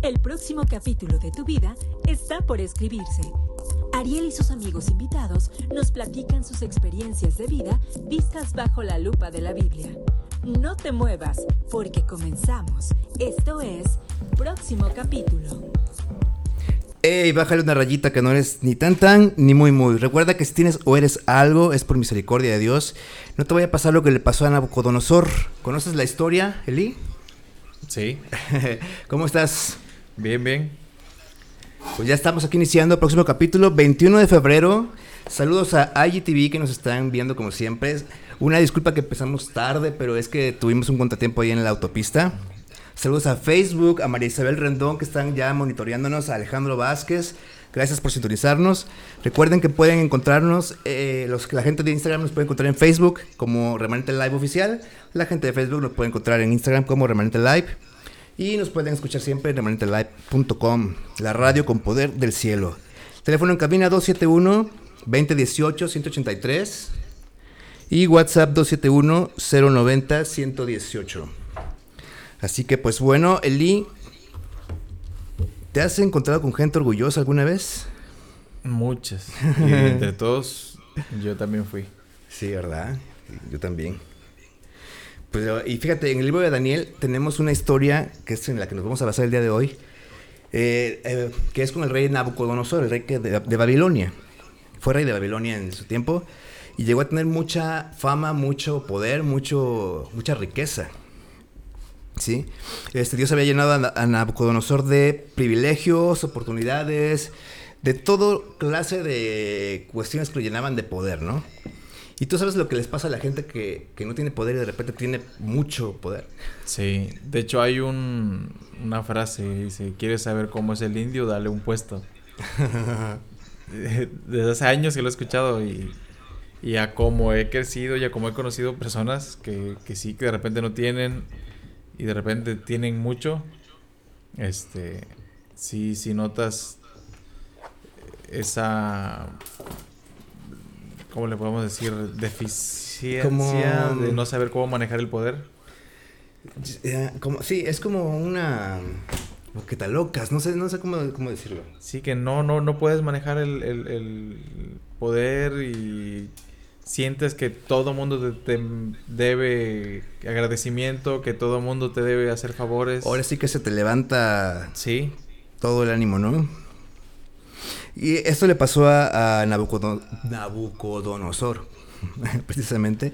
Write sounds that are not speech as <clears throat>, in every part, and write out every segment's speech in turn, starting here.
El próximo capítulo de tu vida está por escribirse. Ariel y sus amigos invitados nos platican sus experiencias de vida vistas bajo la lupa de la Biblia. No te muevas, porque comenzamos. Esto es Próximo Capítulo. Ey, bájale una rayita que no eres ni tan tan ni muy muy. Recuerda que si tienes o eres algo es por misericordia de Dios. No te vaya a pasar lo que le pasó a Nabucodonosor. ¿Conoces la historia, Eli? Sí. <laughs> ¿Cómo estás? Bien, bien. Pues ya estamos aquí iniciando el próximo capítulo, 21 de febrero. Saludos a IGTV que nos están viendo como siempre. Una disculpa que empezamos tarde, pero es que tuvimos un contratiempo ahí en la autopista. Saludos a Facebook, a María Isabel Rendón que están ya monitoreándonos, a Alejandro Vázquez. Gracias por sintonizarnos. Recuerden que pueden encontrarnos, eh, los, la gente de Instagram nos puede encontrar en Facebook como Remanente Live Oficial. La gente de Facebook nos puede encontrar en Instagram como Remanente Live. Y nos pueden escuchar siempre en remanentelive.com, la radio con poder del cielo. Teléfono en cabina 271-2018-183 y WhatsApp 271-090-118. Así que pues bueno, Eli, ¿te has encontrado con gente orgullosa alguna vez? Muchas. <laughs> Y entre todos, yo también fui. Sí, ¿verdad? Yo también. Pues, y fíjate, en el libro de Daniel tenemos una historia que es en la que nos vamos a basar el día de hoy, eh, eh, que es con el rey Nabucodonosor, el rey de, Babilonia. Fue rey de Babilonia en su tiempo y llegó a tener mucha fama, mucho poder, mucho, mucha riqueza. ¿Sí? Este, Dios había llenado a, a Nabucodonosor de privilegios, oportunidades, de todo clase de cuestiones que lo llenaban de poder, ¿no? Y tú sabes lo que les pasa a la gente que, que, no tiene poder y de repente tiene mucho poder. Sí, de hecho hay un, una frase, dice, ¿quieres saber cómo es el indio? Dale un puesto. <laughs> Desde hace años que lo he escuchado y, y a cómo he crecido y a cómo he conocido personas que, que sí, que de repente no tienen y de repente tienen mucho, este, sí, sí notas esa ¿cómo le podemos decir? Deficiencia como... de no saber cómo manejar el poder. Como, sí, es como una... Que te locas, no sé, no sé cómo, cómo decirlo. Sí, que no, no, no puedes manejar el, el, el poder y sientes que todo mundo te, te, debe agradecimiento, que todo mundo te debe hacer favores. Ahora sí que se te levanta sí. todo el ánimo, ¿no? Y esto le pasó a, a Nabucodon Nabucodonosor, <laughs> precisamente.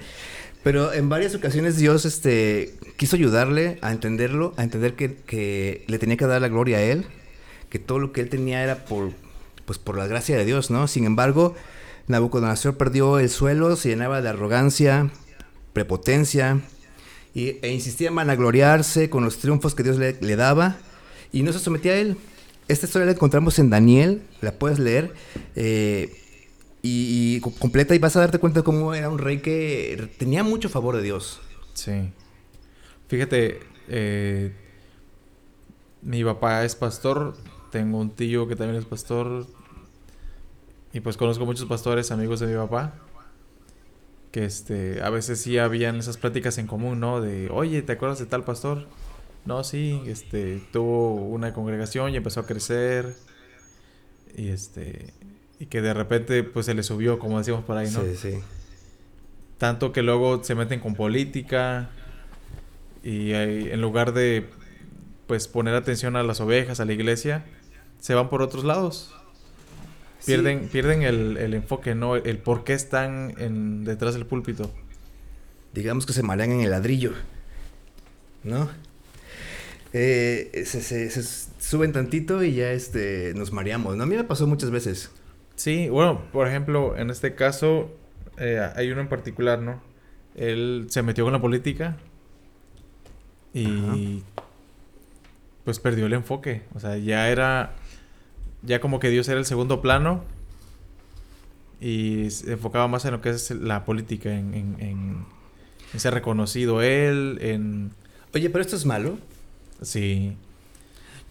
Pero en varias ocasiones Dios este, quiso ayudarle a entenderlo, a entender que, que, le tenía que dar la gloria a él, que todo lo que él tenía era por, pues, por la gracia de Dios, ¿no? Sin embargo, Nabucodonosor perdió el suelo, se llenaba de arrogancia, prepotencia, y, e insistía en vanagloriarse con los triunfos que Dios le daba, y no se sometía a él esta historia la encontramos en Daniel, la puedes leer eh, y, completa y vas a darte cuenta de cómo era un rey que tenía mucho favor de Dios. Sí. Fíjate, eh, mi papá es pastor, tengo un tío que también es pastor y pues conozco muchos pastores, amigos de mi papá. Que este, a veces sí habían esas pláticas en común, ¿no? De, oye, ¿te acuerdas de tal pastor? No, sí, este, tuvo una congregación y empezó a crecer. Y este, y que de repente pues se le subió, como decíamos por ahí, ¿no? Sí, sí. Tanto que luego se meten con política y hay, en lugar de pues poner atención a las ovejas, a la iglesia, se van por otros lados. Sí. Pierden, pierden el, el, enfoque, ¿no? El por qué están en, detrás del púlpito. Digamos que se marean en el ladrillo, ¿no? Eh, se, se, se, suben tantito y ya este, nos mareamos, ¿no? A mí me pasó muchas veces. Sí, bueno, por ejemplo, en este caso eh, hay uno en particular, ¿no? Él se metió con la política y Ajá. pues perdió el enfoque. O sea, ya era, ya como que Dios era el segundo plano y se enfocaba más en lo que es la política, en, en, en, en ser reconocido él, en... Oye, pero esto es malo. Sí.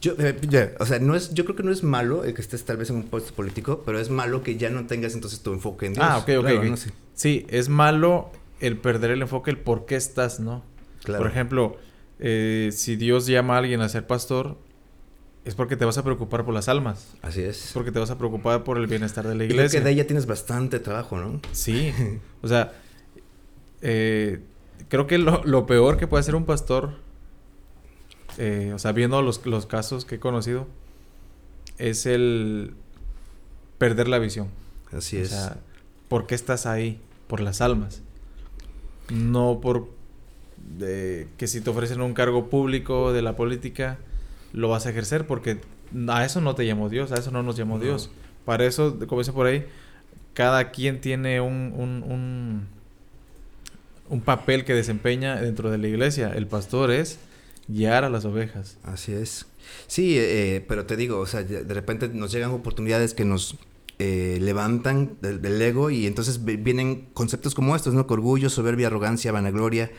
Yo, eh, yeah, o sea, no es, yo creo que no es malo el que estés tal vez en un puesto político, pero es malo que ya no tengas entonces tu enfoque en Dios. Ah, ok, ok. Claro, okay. No sé. Sí, es malo el perder el enfoque, el por qué estás, ¿no? Claro. Por ejemplo, eh, si Dios llama a alguien a ser pastor, es porque te vas a preocupar por las almas. Así Es es. porque te vas a preocupar por el bienestar de la Y creo iglesia. que de ella tienes bastante trabajo, ¿no? Sí, <laughs> o sea, eh, creo que lo, lo peor que puede hacer un pastor, eh, o sea, viendo los, los casos que he conocido, es el perder la visión. Así O es. sea, ¿por qué estás ahí? Por las almas. No por de que si te ofrecen un cargo público de la política, lo vas a ejercer, porque a eso no te llamó Dios, a eso no nos llamó No. Dios. Para eso, como dice por ahí, cada quien tiene un, un, un, un papel que desempeña dentro de la iglesia. El pastor es guiar a las ovejas. Así es. Sí, eh, pero te digo, o sea, de repente nos llegan oportunidades que nos eh, levantan del, ego y entonces vi- vienen conceptos como estos, ¿no? Que orgullo, soberbia, arrogancia, vanagloria,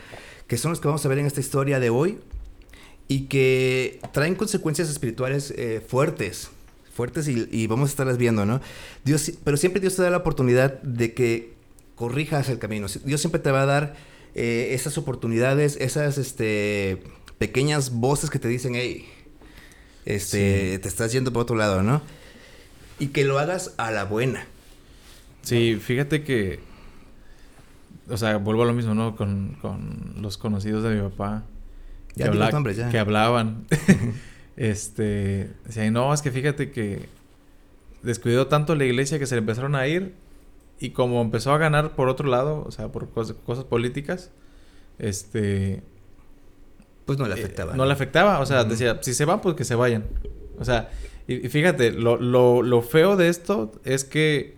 que son los que vamos a ver en esta historia de hoy y que traen consecuencias espirituales eh, fuertes, fuertes y, y vamos a estarlas viendo, ¿no? Dios, pero siempre Dios te da la oportunidad de que corrijas el camino. Dios siempre te va a dar eh, esas oportunidades, esas este, pequeñas voces que te dicen, hey, este, te estás yendo por otro lado, ¿no? Y que lo hagas a la buena. Sí, fíjate que, o sea, vuelvo a lo mismo, ¿no? Con, con los conocidos de mi papá. Ya que, habla- ya. que hablaban. <laughs> <laughs> este, decían, no, es que fíjate que descuidó tanto la iglesia que se le empezaron a ir y como empezó a ganar por otro lado, o sea, por cos- cosas políticas, este, Pues no le eh, afectaba. no le afectaba, o sea, decía, si se van, pues que se vayan. O sea, y, y fíjate, lo, lo, lo feo de esto es que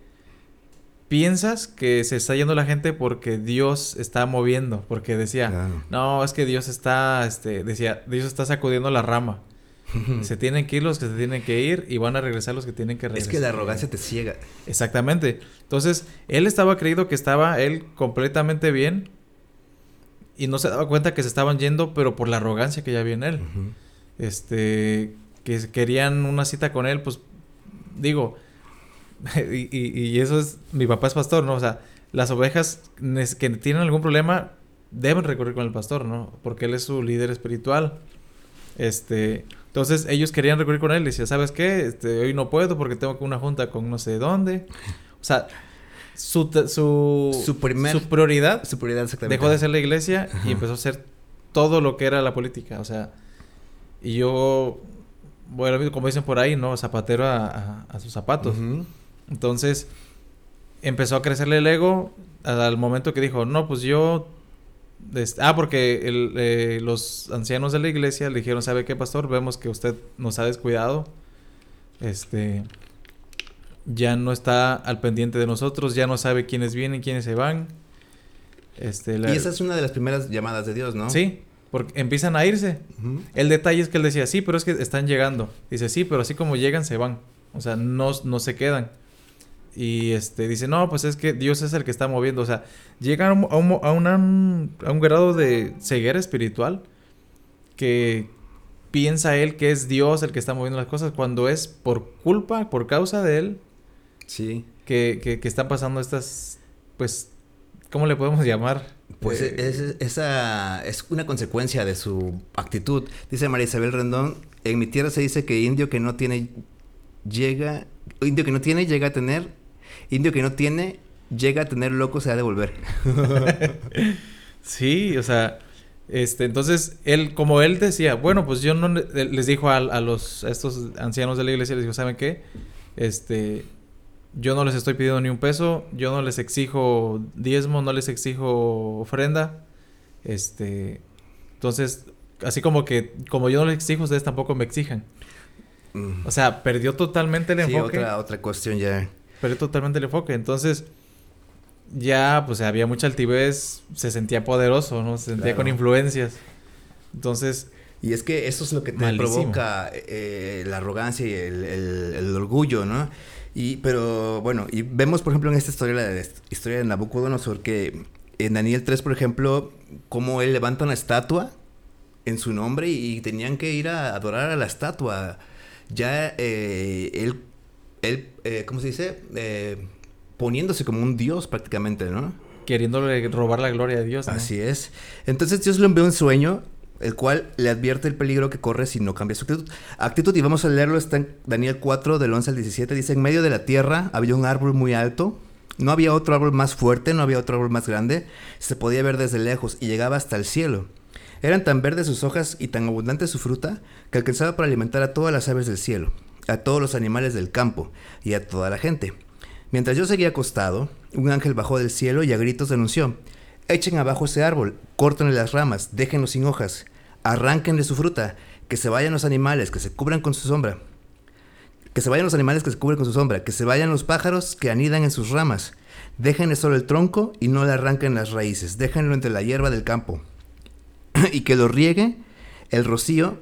piensas que se está yendo la gente porque Dios está moviendo, porque decía, Claro. no, es que Dios está, este, decía, Dios está sacudiendo la rama. <laughs> Se tienen que ir los que se tienen que ir y van a regresar los que tienen que Es regresar. que la arrogancia te ciega. Exactamente. Entonces, él estaba creído que estaba él completamente bien y no se daba cuenta que se estaban yendo, pero por la arrogancia que ya había en él. Este, que querían una cita con él, pues digo, <laughs> y, y- y eso es, mi papá es pastor, ¿no? O sea, las ovejas que tienen algún problema deben recurrir con el pastor, ¿no? Porque él es su líder espiritual. Este, entonces ellos querían recurrir con él y decía, ¿sabes qué? Este, hoy no puedo porque tengo una junta con no sé dónde. O sea, su, su, Su primer- su prioridad Su prioridad exactamente. dejó de ser la iglesia Ajá. y empezó a hacer todo lo que era la política. O sea, y yo, bueno, como dicen por ahí, ¿no? Zapatero a, a- a sus zapatos. Ujú. Entonces, empezó a crecerle el ego al momento que dijo, no, pues yo... ah, porque el, eh, los ancianos de la iglesia le dijeron, ¿sabe qué, pastor? Vemos que usted nos ha descuidado. Este... Ya no está al pendiente de nosotros, ya no sabe quiénes vienen, quiénes se van. Este, la- Y esa es una de las primeras llamadas de Dios, ¿no? Sí, porque empiezan a irse. El detalle es que él decía, sí, pero es que están llegando. Dice, sí, pero así como llegan, se van. O sea, no, no se quedan. Y este dice, no, pues es que Dios es el que está moviendo. O sea, llegan a un, a un, a un- a un grado de ceguera espiritual que piensa él que es Dios el que está moviendo las cosas cuando es por culpa, por causa de él, Sí. que, que, que están pasando estas, pues, ¿cómo le podemos llamar? Pues Eh, es, esa es una consecuencia de su actitud. Dice María Isabel Rendón, en mi tierra se dice que indio que no tiene llega, indio que no tiene llega a tener, indio que no tiene llega a tener loco se ha de volver. <laughs> Sí, o sea, este, entonces él, como él decía, bueno, pues yo no le- les dijo a, a los a estos ancianos de la iglesia, les dijo, ¿saben qué? Este, yo no les estoy pidiendo ni un peso, yo no les exijo diezmo, no les exijo ofrenda, este, entonces, así como que, como yo no les exijo, ustedes tampoco me exijan. Mm. O sea, perdió totalmente el Sí, enfoque. otra, otra cuestión ya. Perdió totalmente el enfoque. Entonces, ya, pues había mucha altivez, se sentía poderoso, ¿no? Se sentía Claro. con influencias. Entonces, Y es que eso es lo que te Malísimo. provoca eh, la arrogancia y el, el- el orgullo, ¿no? Y, pero bueno, y vemos, por ejemplo, en esta historia, la de- historia de Nabucodonosor, que en Daniel 3, por ejemplo, cómo él levanta una estatua en su nombre y, tenían que ir a adorar a la estatua. Ya eh, él, él eh, ¿cómo se dice? Eh, poniéndose como un dios prácticamente, ¿no? queriéndole robar la gloria a Dios, ¿no? Así es. Entonces Dios lo envió un sueño el cual le advierte el peligro que corre si no cambia su actitud. Actitud, y vamos a leerlo, está en Daniel 4, del 11 al 17, dice, en medio de la tierra había un árbol muy alto, no había otro árbol más fuerte, no había otro árbol más grande, se podía ver desde lejos y llegaba hasta el cielo. Eran tan verdes sus hojas y tan abundante su fruta que alcanzaba para alimentar a todas las aves del cielo, a todos los animales del campo y a toda la gente. Mientras yo seguía acostado, un ángel bajó del cielo y a gritos denunció, Echen abajo ese árbol, córtenle las ramas, déjenlo sin hojas, arránquenle su fruta, que se vayan los animales, que se cubran con su sombra. Que se vayan los animales que se cubren con su sombra, que se vayan los pájaros que anidan en sus ramas. Déjenle solo el tronco y no le arranquen las raíces, déjenlo entre la hierba del campo. <clears throat> y que lo riegue el rocío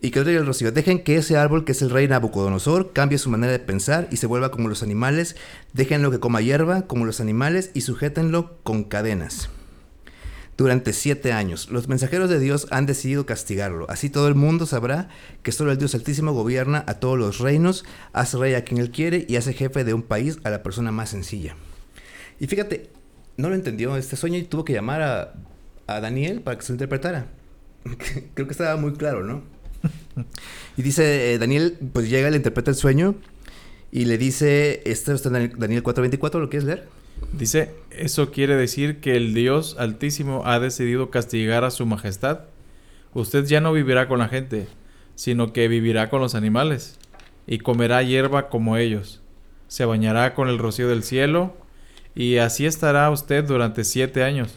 y que el rocío. Dejen que ese árbol, que es el rey Nabucodonosor, cambie su manera de pensar y se vuelva como los animales. Déjenlo que coma hierba como los animales y sujétenlo con cadenas. Durante siete años, los mensajeros de Dios han decidido castigarlo. Así todo el mundo sabrá que solo el Dios Altísimo gobierna a todos los reinos, hace rey a quien él quiere y hace jefe de un país a la persona más sencilla. Y fíjate, no lo entendió este sueño y tuvo que llamar a, a Daniel para que se lo interpretara. <laughs> Creo que estaba muy claro, ¿no? Y dice, eh, Daniel, pues llega, le interpreta el sueño y le dice, esto está Daniel 4.24, ¿lo quieres leer? Dice, eso quiere decir que el Dios Altísimo ha decidido castigar a su majestad. Usted ya no vivirá con la gente, sino que vivirá con los animales y comerá hierba como ellos. Se bañará con el rocío del cielo y así estará usted durante siete años.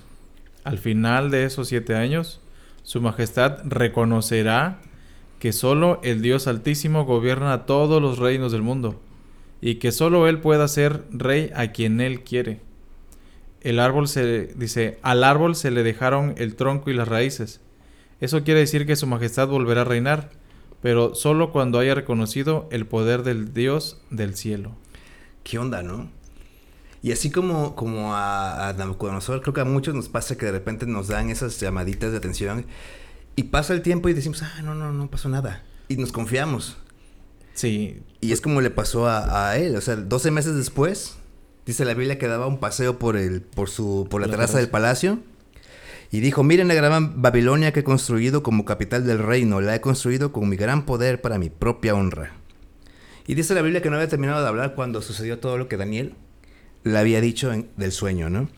Al final de esos siete años, su majestad reconocerá que solo el Dios Altísimo gobierna todos los reinos del mundo, y que solo Él pueda ser rey a quien Él quiere. El árbol se dice, al árbol se le dejaron el tronco y las raíces. Eso quiere decir que su majestad volverá a reinar, pero solo cuando haya reconocido el poder del Dios del cielo. ¿Qué onda, no? Y así como, como a, a creo que a muchos nos pasa que de repente nos dan esas llamaditas de atención y pasa el tiempo y decimos, ah, no, no, no pasó nada. Y nos confiamos. Sí. Y es como le pasó a, él. O sea, 12 meses después, dice la Biblia que daba un paseo por, el, por, su, por la, terraza del palacio. Y dijo, miren la gran Babilonia que he construido como capital del reino. La he construido con mi gran poder para mi propia honra. Y dice la Biblia que no había terminado de hablar cuando sucedió todo lo que Daniel le había dicho del sueño, ¿no?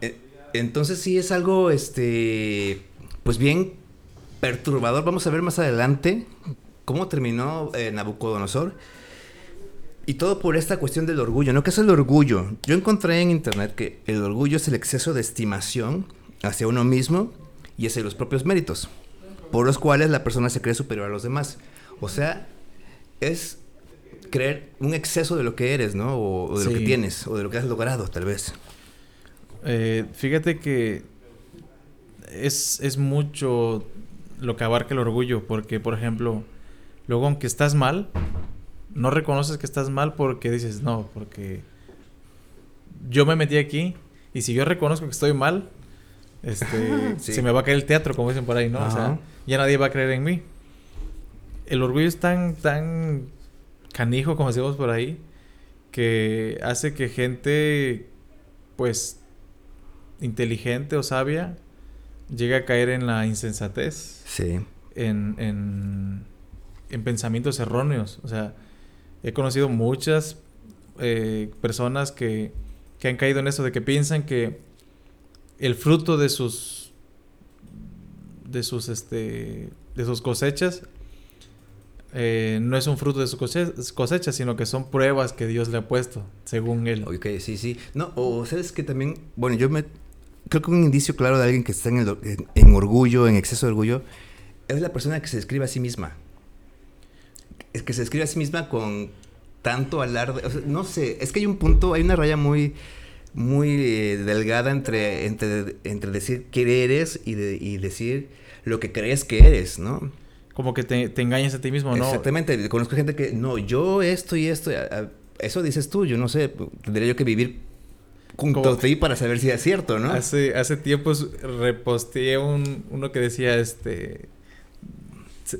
E, entonces sí es algo, este pues bien perturbador. Vamos a ver más adelante cómo terminó eh, Nabucodonosor. Y todo por esta cuestión del orgullo, ¿no? ¿Qué es el orgullo? Yo encontré en internet que el orgullo es el exceso de estimación hacia uno mismo y hacia los propios méritos, por los cuales la persona se cree superior a los demás. O sea, es creer un exceso de lo que eres, ¿no? O, de lo que tienes, o de lo que has logrado, tal vez. Eh, fíjate que es, es mucho lo que abarca el orgullo, porque, por ejemplo, luego aunque estás mal, no reconoces que estás mal porque dices, no, porque yo me metí aquí y si yo reconozco que estoy mal, este, <laughs> se me va a caer el teatro, como dicen por ahí, ¿no? O sea, ya nadie va a creer en mí. El orgullo es tan, tan canijo, como decimos por ahí, que hace que gente, pues, inteligente o sabia, llega a caer en la insensatez. Sí. En, en, en pensamientos erróneos. O sea, he conocido muchas eh, personas que, que han caído en eso de que piensan que el fruto de sus de sus este de sus cosechas eh, no es un fruto de sus cosechas, sino que son pruebas que Dios le ha puesto, según él. Ok, sí, sí. No, o sabes que también, bueno, yo me creo que un indicio claro de alguien que está en, en, orgullo, en exceso de orgullo, es la persona que se describe a sí misma. Es que se describe a sí misma con tanto alarde. no sé, es que hay un punto, hay una raya muy, muy eh, delgada entre, entre, entre decir que eres y, y decir lo que crees que eres, ¿no? Como que te, te, engañas a ti mismo, ¿no? Exactamente. Conozco gente que, no, yo esto y esto, eso dices tú, yo no sé, tendría yo que vivir junto para saber si es cierto, ¿no? Hace, hace tiempo reposteé un, uno que decía, este...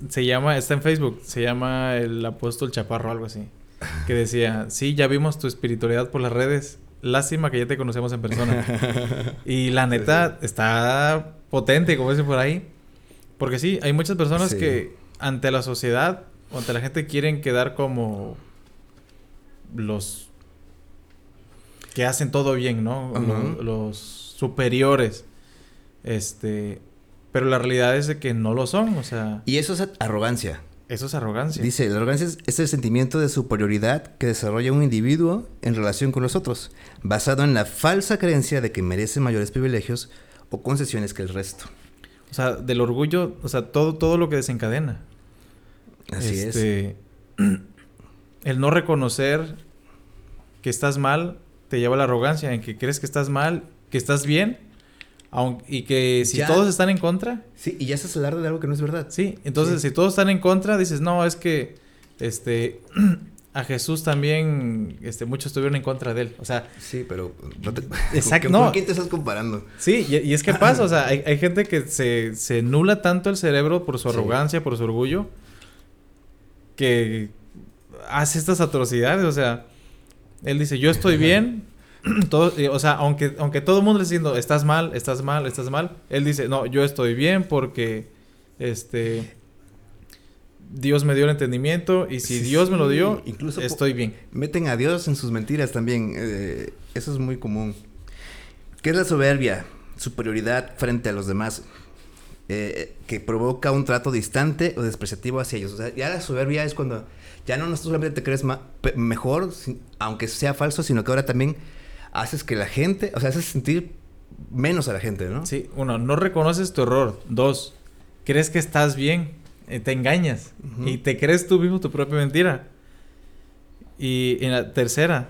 Se, llama, está en Facebook, se llama el apóstol Chaparro, algo así. Que decía, sí, ya vimos tu espiritualidad por las redes, lástima que ya te conocemos en persona. <laughs> y la neta está potente, como dicen por ahí. Porque sí, hay muchas personas Sí. que ante la sociedad ante la gente quieren quedar como los que hacen todo bien, ¿no? Los superiores. Este, pero la realidad es de que no lo son, o sea, Y eso es arrogancia. eso es arrogancia. Dice, la arrogancia es, es el sentimiento de superioridad que desarrolla un individuo en relación con los otros, basado en la falsa creencia de que merece mayores privilegios o concesiones que el resto. O sea, del orgullo, o sea, todo, todo lo que desencadena. Así es. Este, <clears throat> El no reconocer que estás mal te lleva a la arrogancia, en que crees que estás mal, que estás bien, y que si Ya. todos están en contra, Sí, y ya estás hablando de algo que no es verdad. sí. Entonces, Sí. si todos están en contra, dices, no, es que este <clears throat> a Jesús también, este, muchos estuvieron en contra de él. O sea, Sí, pero... No te... <laughs> Exacto, ¿Con, no. ¿Con quién te estás comparando? Sí, y, y es que <laughs> pasa, o sea, hay, hay gente que se, se nula tanto el cerebro por su Sí. arrogancia, por su orgullo, que hace estas atrocidades, o sea, él dice, yo estoy bien, <clears throat> todo, eh, o sea, aunque, aunque todo el mundo le esté diciendo, estás mal, estás mal, estás mal, él dice, no, yo estoy bien porque, este, Dios me dio el entendimiento y si Sí, Dios me lo dio, incluso estoy bien. Meten a Dios en sus mentiras también. eh, eso es muy común. ¿Qué es la soberbia? Superioridad frente a los demás. eh, que provoca un trato distante o despreciativo hacia ellos. O sea, ya la soberbia es cuando ya no solamente te crees mejor, aunque sea falso, sino que ahora también haces que la gente, o sea, haces sentir menos a la gente, ¿no? Sí, uno, no reconoces tu error. Dos, crees que estás bien, eh, te engañas y te crees tú mismo tu propia mentira. Y en la tercera,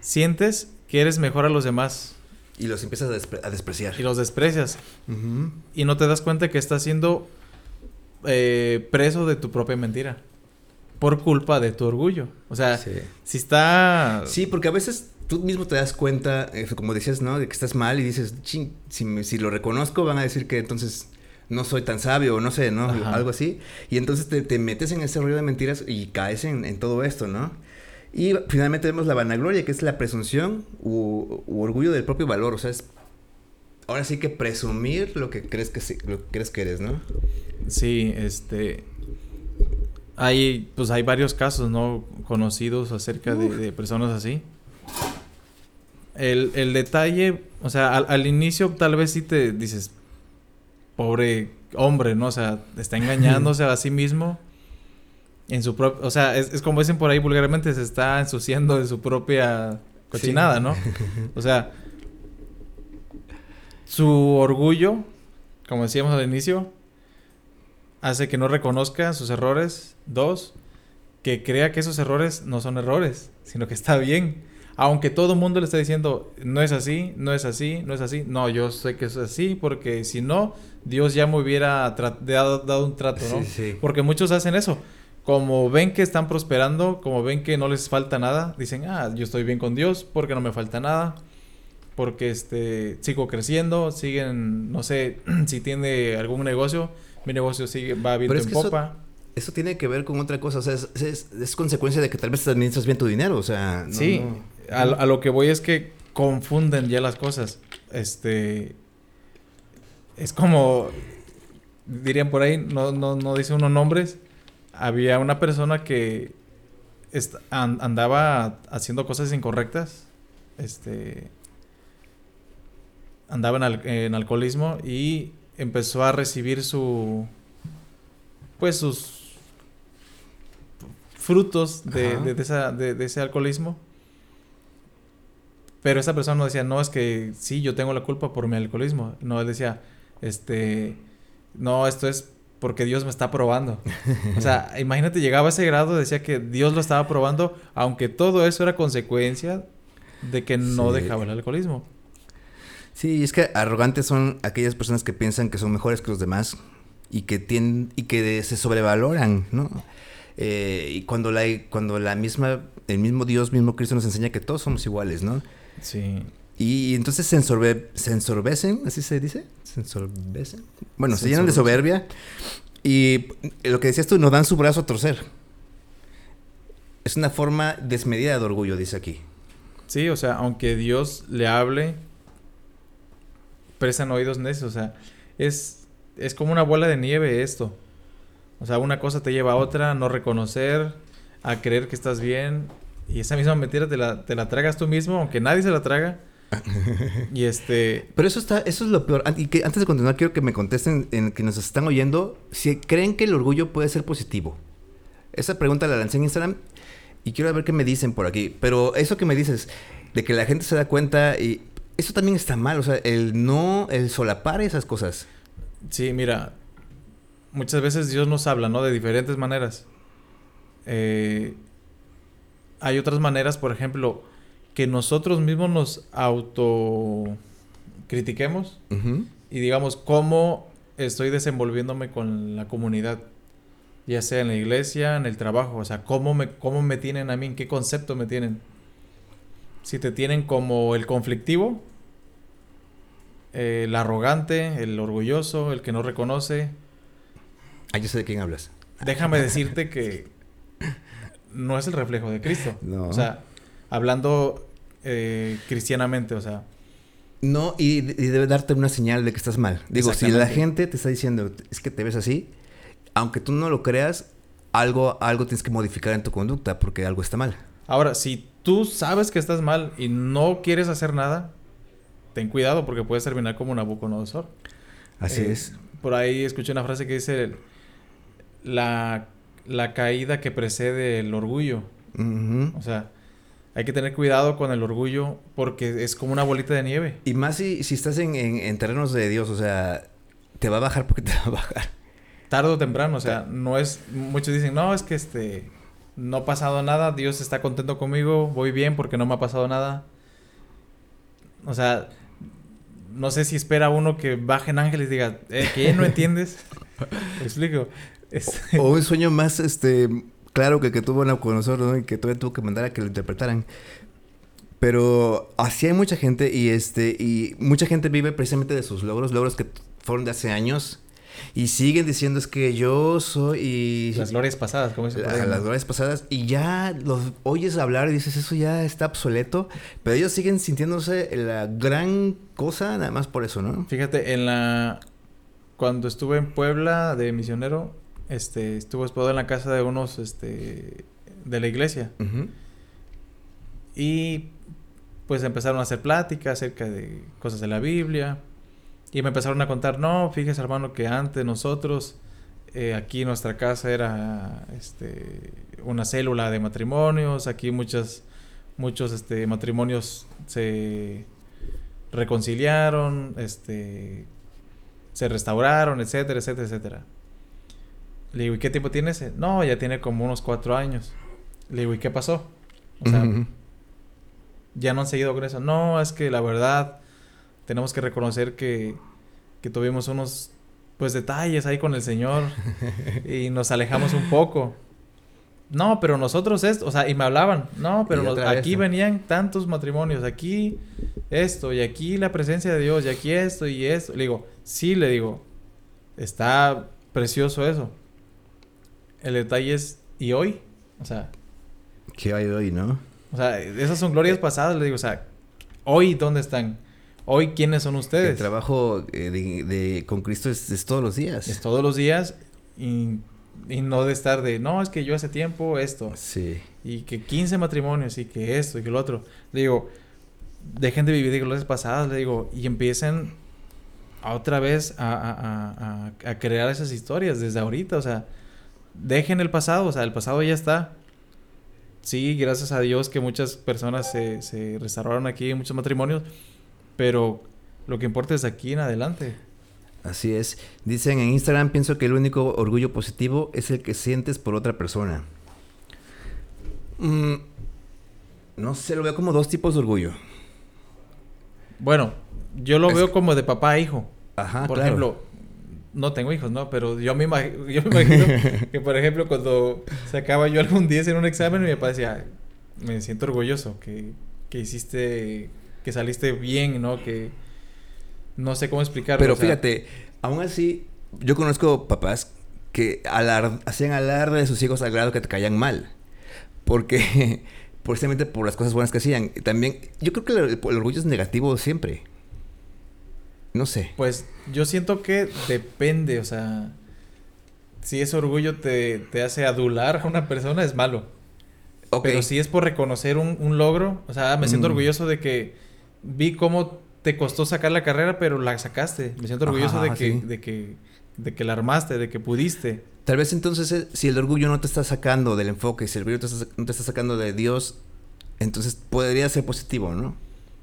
sientes que eres mejor a los demás Y los empiezas a, despre- a despreciar. y los desprecias y no te das cuenta que estás siendo eh, preso de tu propia mentira por culpa de tu orgullo. O sea, Sí. si está... Sí, porque a veces tú mismo te das cuenta, eh, como decías, ¿no? De que estás mal y dices, "Chin, si, me- si lo reconozco van a decir que entonces no soy tan sabio o no sé, ¿no? Ajá. Algo así. Y entonces te, te metes en ese rollo de mentiras y caes en, en todo esto, ¿no? Y finalmente vemos la vanagloria, que es la presunción u, u orgullo del propio valor. O sea, es ahora sí que presumir lo que crees que, sí- lo que crees que eres, ¿no? Sí, este. Hay, pues hay varios casos, ¿no? Conocidos acerca de, de personas así. El, el detalle, o sea, al, al inicio tal vez sí te dices, pobre hombre, ¿no? O sea, está <laughs> engañándose a sí mismo en su propio, o sea, es, es como dicen por ahí vulgarmente, se está ensuciando de su propia cochinada, Sí. ¿no? <laughs> O sea, su orgullo, como decíamos al inicio, hace que no reconozca sus errores. Dos, que crea que esos errores no son errores, sino que está bien. Aunque todo el mundo le está diciendo, no es así, no es así, no es así. No, yo sé que es así porque si no, Dios ya me hubiera dado, dado un trato, ¿no? Sí, sí. Porque muchos hacen eso. Como ven que están prosperando, como ven que no les falta nada, dicen, ah, yo estoy bien con Dios porque no me falta nada. Porque este, sigo creciendo, siguen, no sé, <clears throat> si tiene algún negocio, mi negocio sigue, va viento Pero es en que eso- popa. Eso tiene que ver con otra cosa, o sea, es, es- es consecuencia de que tal vez administras bien tu dinero, o sea... no- sí, no. A, a lo que voy es que confunden ya las cosas. Este, es como, dirían por ahí, no, no, no dice unos nombres, había una persona que est- an- andaba haciendo cosas incorrectas, este, andaba en, al- en alcoholismo y empezó a recibir su, pues sus frutos de, de- de esa- de- de ese alcoholismo. Pero esa persona no decía, no, es que sí, yo tengo la culpa por mi alcoholismo. No, él decía, este, no, esto es porque Dios me está probando. O sea, <laughs> imagínate, llegaba a ese grado, decía que Dios lo estaba probando, aunque todo eso era consecuencia de que no Sí. dejaba el alcoholismo. Sí, es que arrogantes son aquellas personas que piensan que son mejores que los demás y que tienen y que se sobrevaloran, ¿no? Eh, y cuando la cuando la misma el mismo Dios, mismo Cristo nos enseña que todos somos iguales, ¿no? Sí. Y, entonces se, ensorbe, se ensorbecen, así se dice, se ensorbecen. Bueno, se, Se llenan de soberbia y lo que decías tú, no dan su brazo a torcer. Es una forma desmedida de orgullo, dice aquí. Sí, o sea, aunque Dios le hable, prestan oídos necios. O sea, es, es como una bola de nieve esto. O sea, una cosa te lleva a otra, no reconocer, a creer que estás bien. Y esa misma mentira te la, te la tragas tú mismo, aunque nadie se la traga. <laughs> y este... Pero eso está, eso es lo peor. Y que antes de continuar, quiero que me contesten en que nos están oyendo si creen que el orgullo puede ser positivo. Esa pregunta la lancé en Instagram y quiero ver qué me dicen por aquí. Pero eso que me dices, de que la gente se da cuenta y eso también está mal. O sea, el no, el solapar esas cosas. Sí, mira, muchas veces Dios nos habla, ¿no? De diferentes maneras. Eh, hay otras maneras, por ejemplo, que nosotros mismos nos autocritiquemos y digamos cómo estoy desenvolviéndome con la comunidad, ya sea en la iglesia, en el trabajo, o sea, cómo me, cómo me tienen a mí, en qué concepto me tienen. Si te tienen como el conflictivo, el arrogante, el orgulloso, el que no reconoce. Ah, yo sé de quién hablas. Déjame decirte que no es el reflejo de Cristo. O sea, hablando eh, cristianamente, o sea. No, y, debe darte una señal de que estás mal. Digo, si la gente te está diciendo, es que te ves así, aunque tú no lo creas, algo, algo tienes que modificar en tu conducta porque algo está mal. Ahora, si tú sabes que estás mal y no quieres hacer nada, ten cuidado porque puedes terminar como Nabucodonosor. Así eh, es. Por ahí escuché una frase que dice la, la caída que precede el orgullo. O sea, hay que tener cuidado con el orgullo porque es como una bolita de nieve. Y más si, si estás en, en, terrenos de Dios, o sea, te va a bajar porque te <laughs> va a bajar. Tardo o temprano, o sea, no es... Muchos dicen, no, es que este... No ha pasado nada, Dios está contento conmigo, voy bien porque no me ha pasado nada. O sea, no sé si espera uno que bajen ángeles y diga, eh, ¿qué? ¿No <laughs> entiendes? ¿Me explico? O un sueño más, este, claro que, que tuvo nosotros, ¿no? Y que todavía tuvo que mandar a que lo interpretaran. Pero así hay mucha gente y este y mucha gente vive precisamente de sus logros, logros que fueron de hace años y siguen diciendo es que yo soy y las glorias pasadas, como dice Las glorias pasadas y ya los oyes hablar y dices eso ya está obsoleto, pero ellos siguen sintiéndose la gran cosa nada más por eso, ¿no? Fíjate, en la cuando estuve en Puebla de misionero, este, estuvo hospedado en la casa de unos, este, de la iglesia. Y pues empezaron a hacer pláticas acerca de cosas de la Biblia. Y me empezaron a contar, no, fíjese hermano que antes nosotros, eh, aquí nuestra casa era este, una célula de matrimonios, aquí muchas, muchos este, matrimonios se reconciliaron, este, se restauraron, etcétera, etcétera, etcétera. Le digo, ¿y qué tiempo tiene ese? No, ya tiene como unos cuatro años. Le digo, ¿y qué pasó? O sea, ya no han seguido con eso. No, es que la verdad, tenemos que reconocer que, que tuvimos unos, pues, detalles ahí con el Señor <laughs> y nos alejamos un poco. No, pero nosotros esto, o sea, y me hablaban, no, pero aquí venían tantos matrimonios, aquí esto, y aquí la presencia de Dios, y aquí esto, y esto. Le digo, sí, le digo, está precioso eso. El detalle es, ¿y hoy? O sea... ¿Qué hay hoy, no? O sea, esas son glorias pasadas, le digo, o sea, ¿hoy dónde están? ¿Hoy quiénes son ustedes? El trabajo eh, de, con Cristo es, todos los días. Es todos los días y, y, no de estar de, no, es que yo hace tiempo esto. Sí. Y que 15 matrimonios y que esto y que lo otro. Le digo, dejen de vivir de glorias pasadas, le digo, y empiecen otra vez a, a, a, a crear esas historias desde ahorita, o sea dejen el pasado, o sea, el pasado ya está. Sí, gracias a Dios que muchas personas se, se restauraron aquí, muchos matrimonios, pero lo que importa es aquí en adelante. Así es. Dicen en Instagram, pienso que el único orgullo positivo es el que sientes por otra persona. Mm, no sé, lo veo como dos tipos de orgullo. Bueno, yo lo veo como de papá a hijo. Ajá, Por ejemplo, no tengo hijos, ¿no? Pero yo me, imagino, <laughs> yo me imagino <laughs> que, por ejemplo, cuando sacaba yo algún 10 en un examen, mi papá decía, me siento orgulloso que, que hiciste, que saliste bien, ¿no? Que no sé cómo explicarlo. Pero fíjate, aún así, yo conozco papás que hacían alarde de sus hijos al grado que te caían mal. Porque <laughs> precisamente por las cosas buenas que hacían. También, yo creo que el, el orgullo es negativo siempre. No sé. Pues yo siento que depende, o sea, si ese orgullo te, te hace adular a una persona, es malo. Ok. Pero si es por reconocer un, un logro, o sea, me siento Mm. orgulloso de que vi cómo te costó sacar la carrera, pero la sacaste. Me siento orgulloso Ajá, de, que, sí. de, que, de que la armaste, de que pudiste. Tal vez entonces, eh, si el orgullo no te está sacando del enfoque, si el orgullo te está- no te está sacando de Dios, entonces podría ser positivo, ¿no?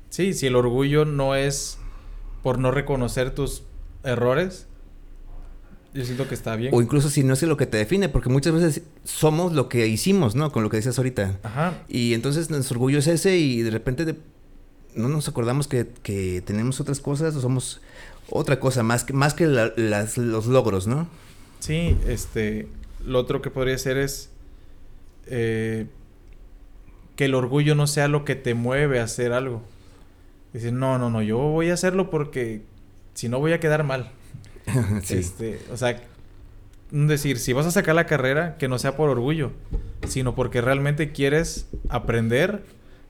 Sí, si el orgullo no es por no reconocer tus errores, yo siento que está bien. O incluso si no es lo que te define, porque muchas veces somos lo que hicimos, ¿no? Con lo que decías ahorita. Ajá. Y entonces nuestro orgullo es ese y de repente no nos acordamos que, que tenemos otras cosas o somos otra cosa más que, más que la- las, los logros, ¿no? Sí, este, lo otro que podría ser es eh, que el orgullo no sea lo que te mueve a hacer algo. Decir, no, no, no, yo voy a hacerlo porque si no voy a quedar mal. <laughs> sí. Este, o sea, decir, si vas a sacar la carrera, que no sea por orgullo, sino porque realmente quieres aprender,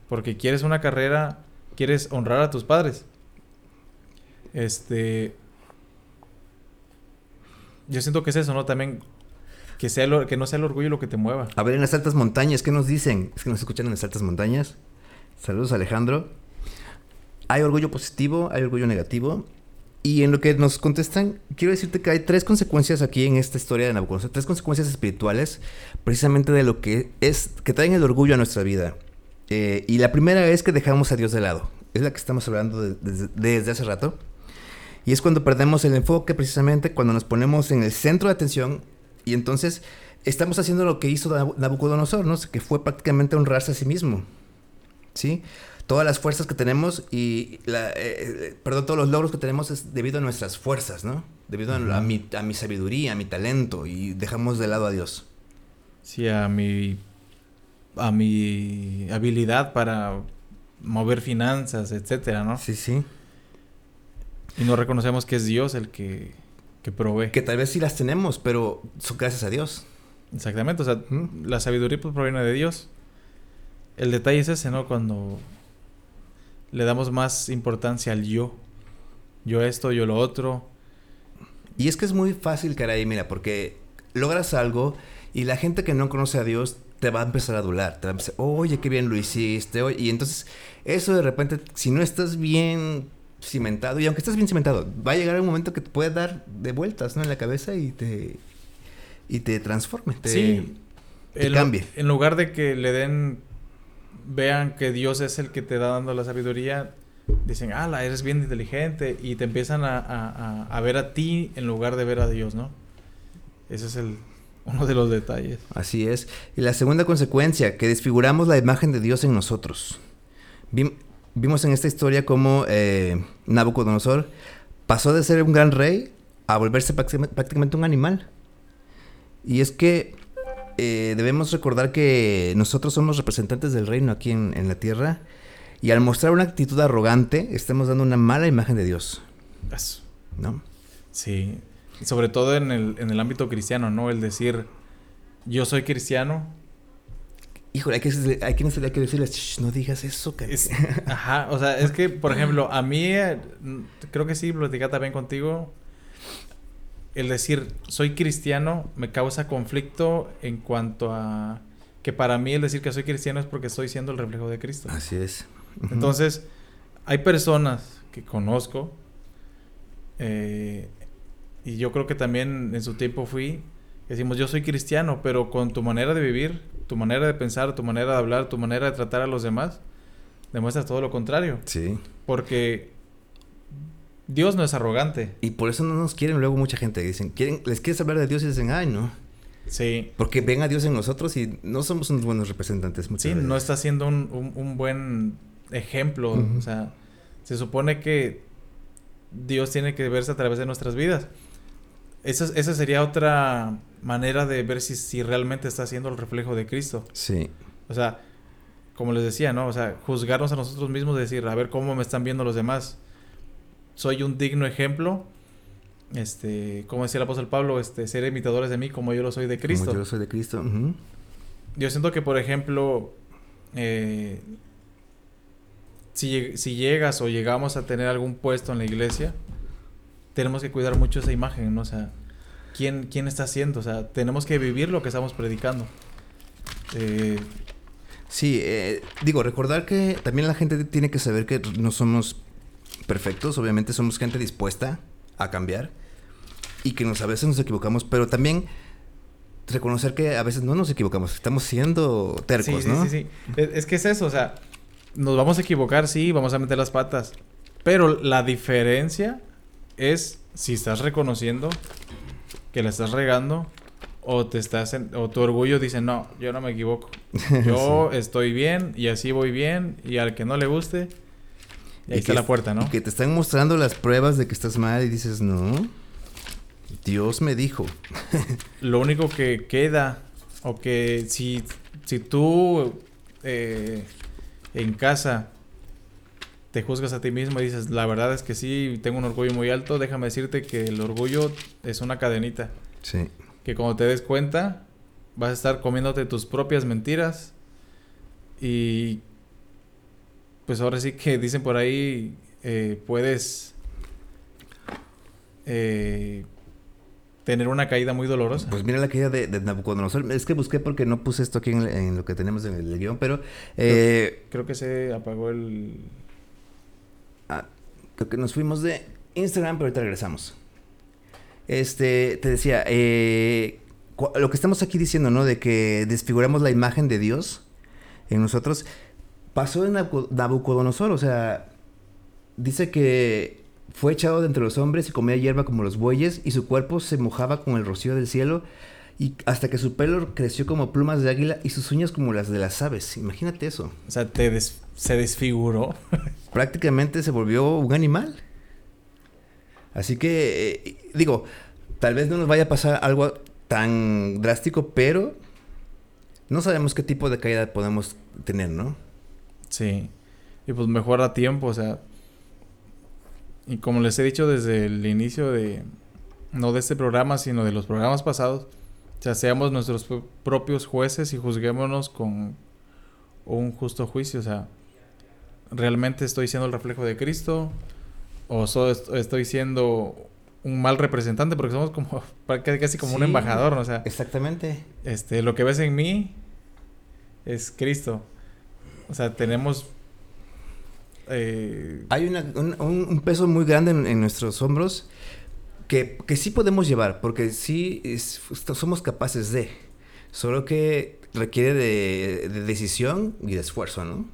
porque quieres una carrera, quieres honrar a tus padres. Este, yo siento que es eso, ¿no? También que sea el que no sea el orgullo lo que te mueva. A ver, en las altas montañas, ¿qué nos dicen? Es que nos escuchan en las altas montañas. Saludos, Alejandro. Hay orgullo positivo, hay orgullo negativo. Y en lo que nos contestan, quiero decirte que hay tres consecuencias aquí en esta historia de Nabucodonosor. Tres consecuencias espirituales, precisamente de lo que es, que traen el orgullo a nuestra vida. Eh, y la primera es que dejamos a Dios de lado. Es la que estamos hablando de- desde, desde hace rato. Y es cuando perdemos el enfoque, precisamente cuando nos ponemos en el centro de atención y entonces estamos haciendo lo que hizo Nabu- Nabucodonosor, ¿no? Que fue prácticamente honrarse a sí mismo. ¿Sí? Todas las fuerzas que tenemos y, la, eh, eh, perdón, todos los logros que tenemos es debido a nuestras fuerzas, ¿no? Debido a, a mi, a mi sabiduría, a mi talento y dejamos de lado a Dios. Sí, a mi a mi habilidad para mover finanzas, etcétera, ¿no? Sí, sí. Y no reconocemos que es Dios el que, que provee. Que tal vez sí las tenemos, pero son gracias a Dios. Exactamente, o sea, la sabiduría pues proviene de Dios. El detalle es ese, ¿no? Cuando le damos más importancia al yo. Yo esto, yo lo otro. Y es que es muy fácil, caray, mira, porque logras algo y la gente que no conoce a Dios te va a empezar a adular. Te va a empezar, oye, qué bien lo hiciste. oye", Y entonces, eso de repente, si no estás bien cimentado, y aunque estés bien cimentado, va a llegar un momento que te puede dar de vueltas, ¿no? En la cabeza y te, y te transforme. Te, sí, te cambie. en lugar de que le den, vean que Dios es el que te da dando la sabiduría, dicen, ah, la eres bien inteligente y te empiezan a, a- a- a ver a ti en lugar de ver a Dios, ¿no? Ese es el, uno de los detalles. Así es. Y la segunda consecuencia, que desfiguramos la imagen de Dios en nosotros. Vim- vimos en esta historia cómo eh, Nabucodonosor pasó de ser un gran rey a volverse prácti- prácticamente un animal. Y es que eh, debemos recordar que nosotros somos representantes del reino aquí en, en la tierra. Y al mostrar una actitud arrogante, estamos dando una mala imagen de Dios, Eso. ¿no? Sí, sobre todo en el, en el ámbito cristiano, ¿no? El decir, yo soy cristiano. Híjole, hay, que, hay quienes hay que decirles, "Shh, no digas eso, cara". Es- <laughs> ajá, o sea, es que, por ejemplo, a mí, eh, creo que sí, platicaba también contigo, el decir, soy cristiano, me causa conflicto en cuanto a que para mí el decir que soy cristiano es porque estoy siendo el reflejo de Cristo. Así es. Entonces, hay personas que conozco, eh, y yo creo que también en su tiempo fui, decimos, yo soy cristiano, pero con tu manera de vivir, tu manera de pensar, tu manera de hablar, tu manera de tratar a los demás, demuestras todo lo contrario. Sí. Porque Dios no es arrogante. Y por eso no nos quieren luego mucha gente. Dicen, quieren, les quieres hablar de Dios y dicen, ay, no. Sí. Porque ven a Dios en nosotros y no somos unos buenos representantes. Sí, veces. no está siendo un, un- un buen ejemplo. O sea, se supone que Dios tiene que verse a través de nuestras vidas. Esa, esa sería otra manera de ver si, si realmente está siendo el reflejo de Cristo. Sí. O sea, como les decía, ¿no? O sea, juzgarnos a nosotros mismos, decir, a ver cómo me están viendo los demás. Soy un digno ejemplo. Este, como decía el apóstol Pablo, este, ser imitadores de mí como yo lo soy de Cristo. Como yo soy de Cristo. Yo siento que, por ejemplo, eh, si, si llegas o llegamos a tener algún puesto en la iglesia, tenemos que cuidar mucho esa imagen, ¿no? O sea, ¿quién, quién está haciendo? O sea, tenemos que vivir lo que estamos predicando. Eh, Sí, eh, digo, recordar que también la gente tiene que saber que no somos perfectos, obviamente somos gente dispuesta a cambiar y que nos, a veces nos equivocamos, pero también reconocer que a veces no nos equivocamos, estamos siendo tercos, sí, ¿no? Sí, sí, sí. Es, es que es eso, o sea, nos vamos a equivocar, sí, vamos a meter las patas, pero la diferencia es si estás reconociendo que la estás regando o te estás en- o tu orgullo dice, "No, yo no me equivoco. <laughs> Yo estoy bien y así voy bien y al que no le guste y ahí Y está la puerta, ¿no? Y que te están mostrando las pruebas de que estás mal y dices, no, Dios me dijo. <laughs> Lo único que queda, o que si, si tú eh, en casa te juzgas a ti mismo y dices, la verdad es que sí, tengo un orgullo muy alto, déjame decirte que el orgullo es una cadenita. Sí. Que cuando te des cuenta, vas a estar comiéndote tus propias mentiras. Y pues ahora sí que <laughs> dicen por ahí, eh, puedes eh, tener una caída muy dolorosa. Pues mira la caída de, de Nabucodonosor. Es que busqué porque no puse esto aquí en, en lo que tenemos en el guion, pero eh, Creo que se apagó el... creo que nos fuimos de Instagram, pero ahorita regresamos. Este, te decía, eh, lo que estamos aquí diciendo, ¿no? De que desfiguramos la imagen de Dios en nosotros, pasó en Nabuco- Nabucodonosor, o sea, dice que fue echado de entre los hombres y comía hierba como los bueyes y su cuerpo se mojaba con el rocío del cielo y hasta que su pelo creció como plumas de águila y sus uñas como las de las aves. Imagínate eso. O sea, te des- se desfiguró. <laughs> Prácticamente se volvió un animal. Así que, eh, digo, tal vez no nos vaya a pasar algo tan drástico, pero no sabemos qué tipo de caída podemos tener, ¿no? sí. Y pues mejor a tiempo, o sea... Y como les he dicho desde el inicio de... No de este programa, sino de los programas pasados. O sea, seamos nuestros pro- propios jueces y juzguémonos con un justo juicio. O sea, ¿realmente estoy siendo el reflejo de Cristo? ¿O so- est- estoy siendo un mal representante? Porque somos como <laughs> casi como un embajador, ¿no? O sea, Exactamente. este, lo que ves en mí es Cristo. O sea, tenemos... eh, Hay una- un, un- un peso muy grande en, en nuestros hombros que, que sí podemos llevar, porque sí es- somos capaces de, solo que requiere de, de decisión y de esfuerzo, ¿no?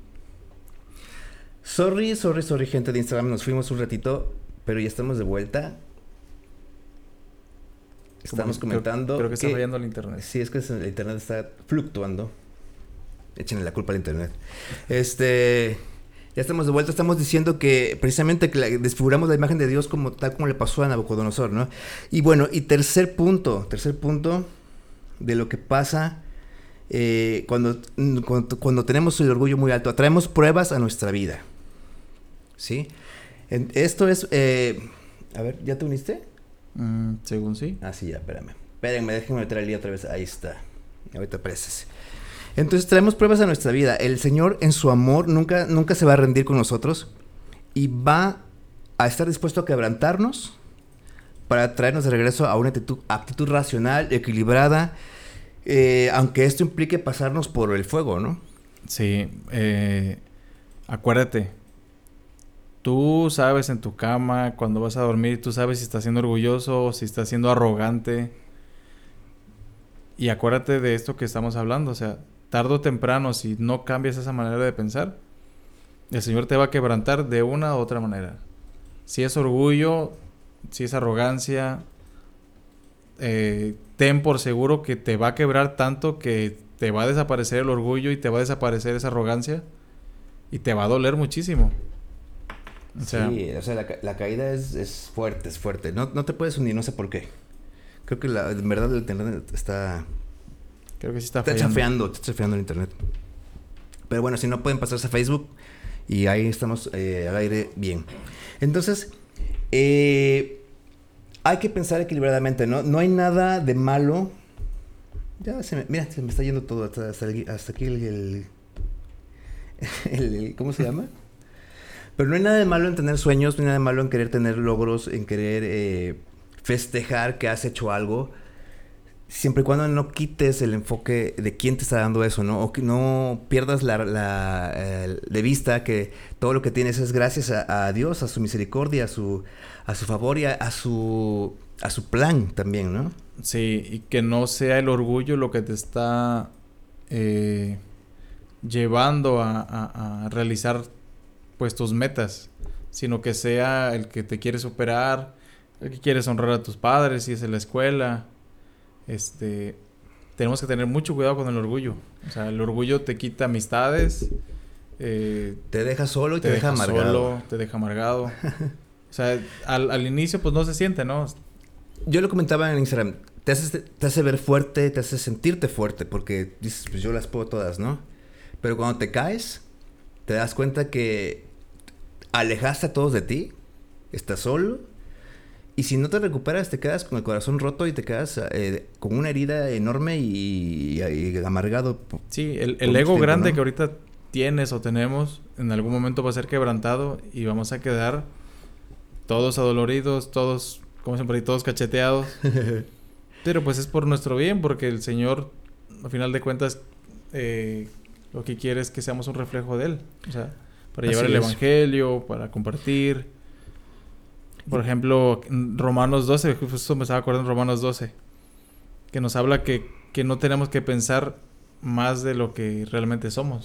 Sorry, sorry, sorry, gente de Instagram, nos fuimos un ratito, pero ya estamos de vuelta. Estamos comentando Creo, que está fallando el internet. Sí, es que el internet está fluctuando. Échenle la culpa al internet. Este. Ya estamos de vuelta. Estamos diciendo que precisamente que la- desfiguramos la imagen de Dios como tal como le pasó a Nabucodonosor, ¿no? Y bueno, y tercer punto, tercer punto de lo que pasa eh, cuando, cuando, cuando tenemos el orgullo muy alto. Atraemos pruebas a nuestra vida. ¿Sí? En- esto es. eh, a ver, ¿ya te uniste? Mm, según sí. Ah, sí, ya, espérame. Espérenme, déjenme meter el día otra vez. Ahí está. Ahorita apareces. Entonces traemos pruebas a nuestra vida. El Señor en su amor nunca, nunca se va a rendir con nosotros y va a estar dispuesto a quebrantarnos para traernos de regreso a una actitud, racional, equilibrada, eh, aunque esto implique pasarnos por el fuego, ¿no? Sí, eh, acuérdate, tú sabes en tu cama, cuando vas a dormir, tú sabes si estás siendo orgulloso o si estás siendo arrogante. Y acuérdate de esto que estamos hablando, o sea, tarde o temprano, si no cambias esa manera de pensar, el Señor te va a quebrantar de una u otra manera. Si es orgullo, si es arrogancia, eh, ten por seguro que te va a quebrar tanto que te va a desaparecer el orgullo y te va a desaparecer esa arrogancia y te va a doler muchísimo. Sí, o sea, la, la caída es, fuerte, es fuerte. No, no te puedes unir, no sé por qué. Creo que la, en verdad el internet está, creo que sí está Está fallando. chafeando, está chafeando el internet. Pero bueno, si no pueden pasarse a Facebook y ahí estamos eh, al aire bien. Entonces, eh, hay que pensar equilibradamente, ¿no? No hay nada de malo. Ya se me, mira, se me está yendo todo hasta, hasta el- hasta aquí <laughs> el, el- ¿Cómo se llama? Pero no hay nada de malo en tener sueños, no hay nada de malo en querer tener logros, en querer eh, festejar que has hecho algo. Siempre y cuando no quites el enfoque de quién te está dando eso, ¿no? O que no pierdas la, la de vista que todo lo que tienes es gracias a, Dios, a su misericordia, a su, a su favor y a, su, a su plan también, ¿no? Sí, y que no sea el orgullo lo que te está eh, llevando a, a realizar pues tus metas, sino que sea el que te quiere superar, el que quieres honrar a tus padres, si es en la escuela. Este, tenemos que tener mucho cuidado con el orgullo. O sea, el orgullo te quita amistades. Eh, te deja solo y te, deja, amargado. te deja amargado. <laughs> o sea, al, inicio pues no se siente, ¿no? Yo lo comentaba en Instagram. Te hace, te hace ver fuerte, te hace sentirte fuerte, porque dices, pues yo las puedo todas, ¿no? Pero cuando te caes, te das cuenta que alejaste a todos de ti, estás solo, y si no te recuperas, te quedas con el corazón roto y te quedas eh, con una herida enorme y, amargado. Sí, el, ego grande que ahorita tienes o tenemos, en algún momento va a ser quebrantado y vamos a quedar todos adoloridos, todos, como siempre, todos cacheteados. <laughs> Pero pues es por nuestro bien, porque el Señor, al final de cuentas, eh, lo que quiere es que seamos un reflejo de Él. O sea, para llevar el Evangelio, para compartir. Por ejemplo, Romanos 12, justo me estaba acordando en Romanos 12, que nos habla que, que, no tenemos que pensar más de lo que realmente somos.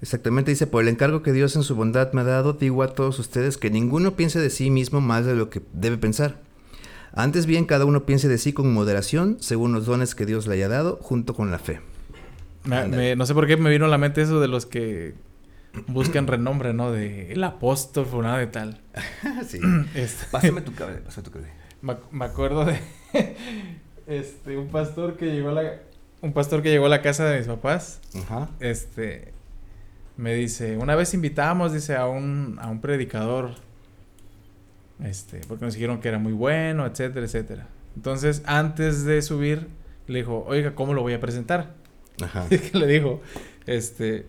Exactamente, dice, por el encargo que Dios en su bondad me ha dado, digo a todos ustedes que ninguno piense de sí mismo más de lo que debe pensar. Antes bien, cada uno piense de sí con moderación, según los dones que Dios le haya dado, junto con la fe no sé por qué me vino a la mente eso de los que buscan renombre, ¿no? De el apóstol nada de tal. <laughs> sí. <clears throat> Este, pásame tu cabello, pásame tu cabello. <laughs> Me, acuerdo de <laughs> este un pastor que llegó a la un pastor que llegó a la casa de mis papás. Ajá. Este me dice, una vez invitamos, dice, a un, a un predicador. Este, porque nos dijeron que era muy bueno, etcétera, etcétera. Entonces, antes de subir, le dijo, oiga, ¿cómo lo voy a presentar? Ajá. le dijo, este,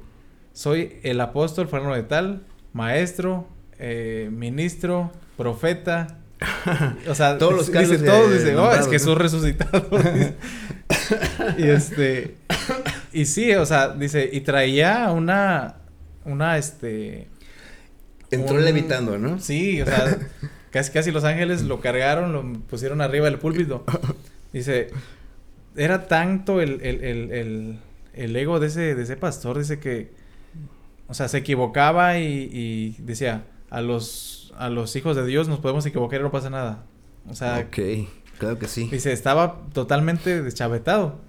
soy el apóstol Fernando de tal, maestro, eh, ministro, profeta. <laughs> O sea, todos los casos dice, todos dice, oh, es Jesús resucitado. <laughs> y este, y sí, o sea, dice, y traía una, una, este... Entró levitando, ¿no? Sí, o sea, casi, casi los ángeles lo cargaron, lo pusieron arriba del púlpito. Dice, era tanto el, el, ego de ese, de ese pastor, dice que, o sea, se equivocaba y, decía, a los, a los hijos de Dios nos podemos equivocar y no pasa nada. O sea, ok, claro que sí. Dice, estaba totalmente deschavetado.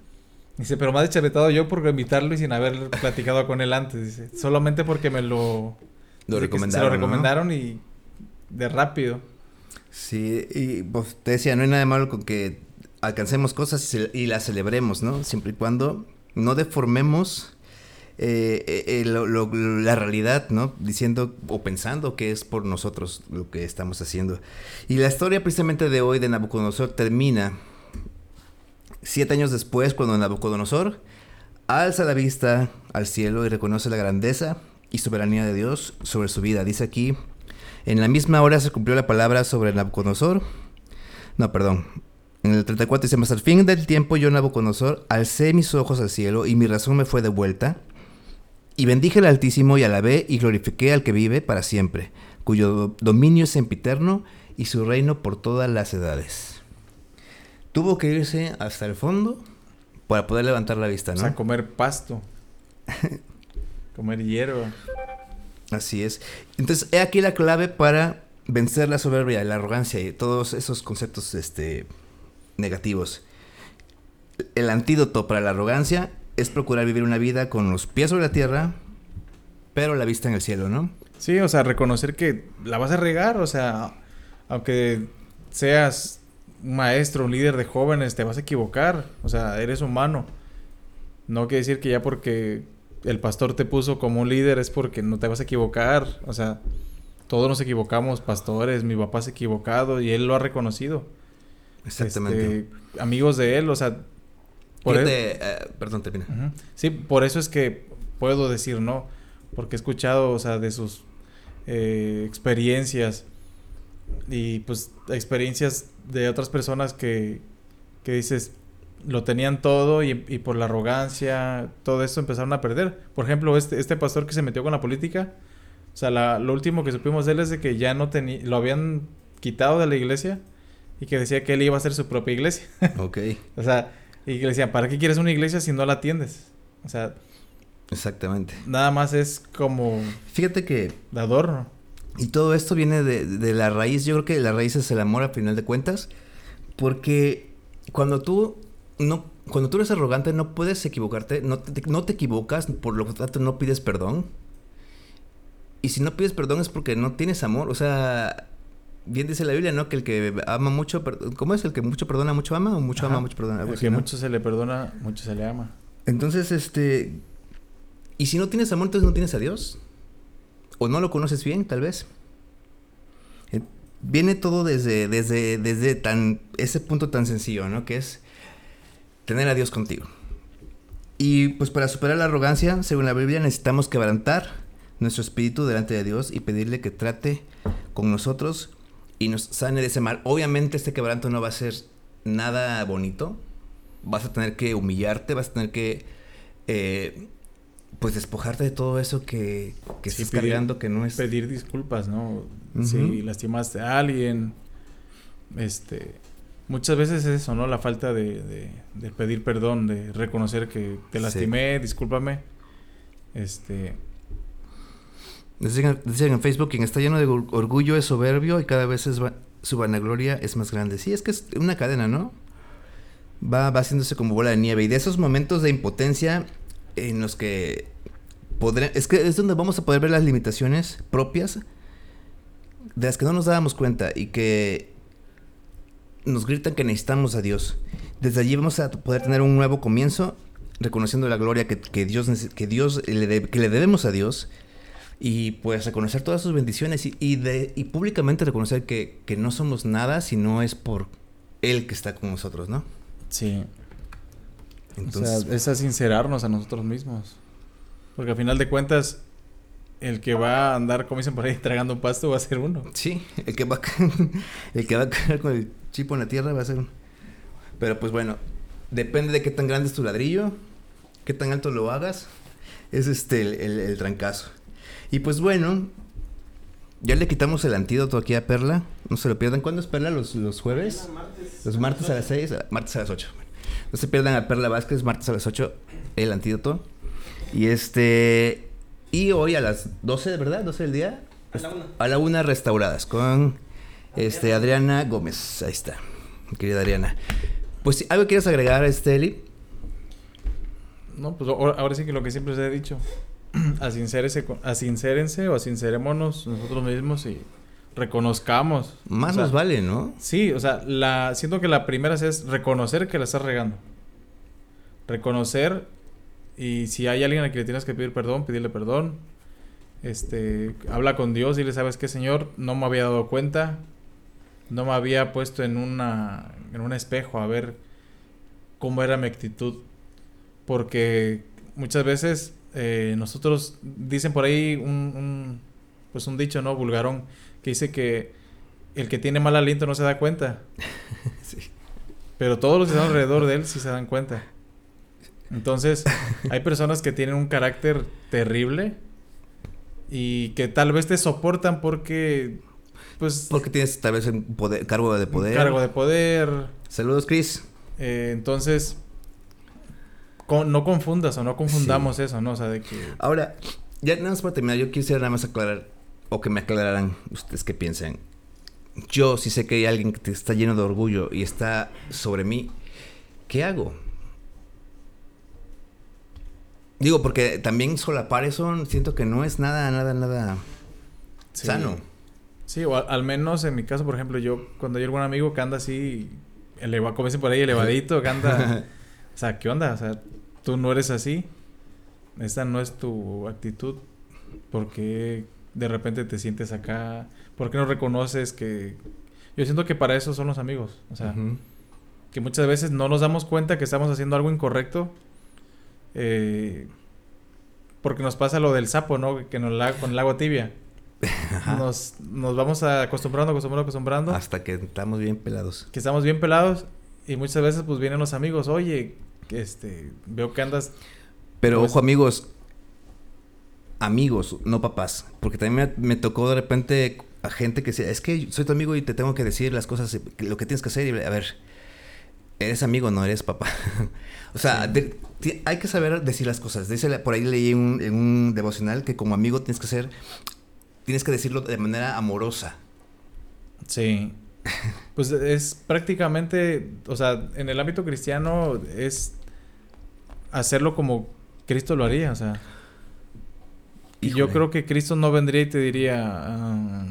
Dice, pero más deschavetado yo por invitarlo y sin haber platicado con él antes. Dice, solamente porque me lo... Lo recomendaron. Se lo recomendaron y de rápido. Sí, y pues te decía, no hay nada de malo con que alcancemos cosas y, las celebremos, ¿no? Siempre y cuando no deformemos eh, eh, la realidad, ¿no? Diciendo o pensando que es por nosotros lo que estamos haciendo. Y la historia precisamente de hoy de Nabucodonosor termina siete años después cuando Nabucodonosor alza la vista al cielo y reconoce la grandeza y soberanía de Dios sobre su vida. Dice aquí, en la misma hora se cumplió la palabra sobre Nabucodonosor. No, perdón. En el 34 dice, más al fin del tiempo yo, Nabucodonosor, alcé mis ojos al cielo y mi razón me fue devuelta. Y bendije al Altísimo y alabé y glorifiqué al que vive para siempre, cuyo dominio es sempiterno y su reino por todas las edades. Tuvo que irse hasta el fondo para poder levantar la vista, ¿no? O sea, comer pasto. <laughs> comer hierba. Así es. Entonces, he aquí la clave para vencer la soberbia, la arrogancia y todos esos conceptos este, negativos. El antídoto para la arrogancia es procurar vivir una vida con los pies sobre la tierra, pero la vista en el cielo, ¿no? Sí, o sea, reconocer que la vas a regar, o sea, aunque seas un maestro, un líder de jóvenes, te vas a equivocar, o sea, eres humano. No quiere decir que ya porque el pastor te puso como un líder es porque no te vas a equivocar, o sea, todos nos equivocamos, pastores, mi papá se ha equivocado y él lo ha reconocido. Exactamente. Este, amigos de él, o sea... Por eh, perdón, termina. Sí, por eso es que puedo decir no, porque he escuchado, o sea, de sus eh, experiencias y pues experiencias de otras personas que, que dices, lo tenían todo y, y, por la arrogancia, todo eso empezaron a perder. Por ejemplo, este, este pastor que se metió con la política, o sea, la, lo último que supimos de él es de que ya no tenía, lo habían quitado de la iglesia y que decía que él iba a hacer su propia iglesia. <laughs> Ok. o sea, y que le decían, ¿para qué quieres una iglesia si no la atiendes? O sea, Exactamente. nada más es como Fíjate que de adorno. Y todo esto viene de, de, la raíz, yo creo que la raíz es el amor a final de cuentas, porque cuando tú no, cuando tú eres arrogante no puedes equivocarte, no te, no te equivocas, por lo tanto no pides perdón. Y si no pides perdón es porque no tienes amor, o sea, bien dice la Biblia, ¿no? Que el que ama mucho, ¿cómo es? El que mucho perdona, mucho ama o mucho Ajá. ama, mucho perdona. Algo el así, que ¿no? mucho se le perdona, mucho se le ama. Entonces, este, y si no tienes amor, entonces no tienes a Dios. O no lo conoces bien, tal vez. Eh, viene todo desde, desde, desde tan, ese punto tan sencillo, ¿no? Que es tener a Dios contigo. Y pues para superar la arrogancia, según la Biblia, necesitamos quebrantar nuestro espíritu delante de Dios y pedirle que trate con nosotros y nos sane de ese mal. Obviamente este quebranto no va a ser nada bonito. Vas a tener que humillarte, vas a tener que eh, pues despojarte de todo eso que, que sí, estás pedir, cargando que no es pedir disculpas no uh -huh. si lastimaste a alguien este muchas veces es eso no la falta de, de, de pedir perdón de reconocer que te lastimé sí. discúlpame este Decían, en Facebook quien está lleno de orgullo es soberbio y cada vez es va su vanagloria es más grande. Sí es que es una cadena no va, va haciéndose como bola de nieve. Y de esos momentos de impotencia en los que es que es donde vamos a poder ver las limitaciones propias de las que no nos dábamos cuenta y que nos gritan que necesitamos a Dios. Desde allí vamos a poder tener un nuevo comienzo, reconociendo la gloria que, que Dios, que, Dios que le debemos a Dios y pues reconocer todas sus bendiciones y, y, de, y públicamente reconocer que, que no somos nada si no es por Él que está con nosotros, ¿no? Sí. Entonces, o sea, es a sincerarnos a nosotros mismos. Porque al final de cuentas, el que va a andar, como dicen por ahí, <laughs> tragando un pasto va a ser uno. Sí, el que va a, <laughs> el que va a caer con el chipo en la tierra va a ser uno. Pero pues bueno, depende de qué tan grande es tu ladrillo, qué tan alto lo hagas, es este el, el, el trancazo. Y pues bueno, ya le quitamos el antídoto aquí a Perla, no se lo pierdan. ¿Cuándo es Perla? ¿Los, los jueves? Martes, los martes a las 6, martes a las 8. No se pierdan a Perla Vázquez, martes a las 8, el antídoto. Y este. Y hoy a las 12, ¿verdad? 12 del día. A la una. A la una restauradas con este, Adriana Gómez. Ahí está, mi querida Adriana. Pues, ¿algo quieres agregar, Esteli? No, pues ahora sí que lo que siempre se ha dicho. <clears throat> Asincérense, asincérense o asincerémonos nosotros mismos y reconozcamos. Más o sea, nos vale, ¿no? Sí, o sea, la, siento que la primera es reconocer que la estás regando. Reconocer y si hay alguien a quien le tienes que pedir perdón, pedirle perdón. Este, habla con Dios y le sabes que Señor, no me había dado cuenta, no me había puesto en una en un espejo a ver cómo era mi actitud, porque muchas veces eh, nosotros dicen por ahí un, un, pues un dicho no vulgarón que dice que el que tiene mal aliento no se da cuenta. <laughs> sí. Pero todos los que están alrededor de él sí se dan cuenta. Entonces, hay personas que tienen un carácter terrible y que tal vez te soportan porque pues porque tienes tal vez un poder, cargo de poder. Cargo de poder. Saludos, Chris. Eh, entonces con, no confundas o no confundamos sí. eso, ¿no? O sea, de que Ahora, ya nada más para terminar, yo quisiera nada más aclarar o que me aclararan ustedes qué piensan. Yo si sé que hay alguien que te está lleno de orgullo y está sobre mí, ¿qué hago? Digo, porque también solapar eso siento que no es nada, nada, nada sí. sano. Sí, o al, al, menos en mi caso, por ejemplo, yo cuando hay algún amigo que anda así, eleva, como dicen por ahí, elevadito, que anda... <laughs> o sea, ¿qué onda? O sea, tú no eres así. Esta no es tu actitud. ¿Por qué de repente te sientes acá? ¿Por qué no reconoces que... Yo siento que para eso son los amigos. O sea, uh -huh. que muchas veces no nos damos cuenta que estamos haciendo algo incorrecto. Eh, porque nos pasa lo del sapo, ¿no? Que nos la, con el agua tibia. <laughs> Nos, nos vamos acostumbrando, acostumbrando, acostumbrando. Hasta que estamos bien pelados. Que estamos bien pelados y muchas veces pues vienen los amigos, oye, este, veo que andas... Pero Pues- ojo amigos, amigos, no papás. Porque también me, me tocó de repente a gente que decía, es que soy tu amigo y te tengo que decir las cosas, lo que tienes que hacer. Y, a ver, eres amigo, no eres papá. <laughs> o sea, de- hay que saber decir las cosas. Dice, por ahí leí un- en un devocional que como amigo tienes que ser, tienes que decirlo de manera amorosa. Sí. Pues es prácticamente, o sea, en el ámbito cristiano es hacerlo como Cristo lo haría, o sea. Y yo creo que Cristo no vendría y te diría, ah,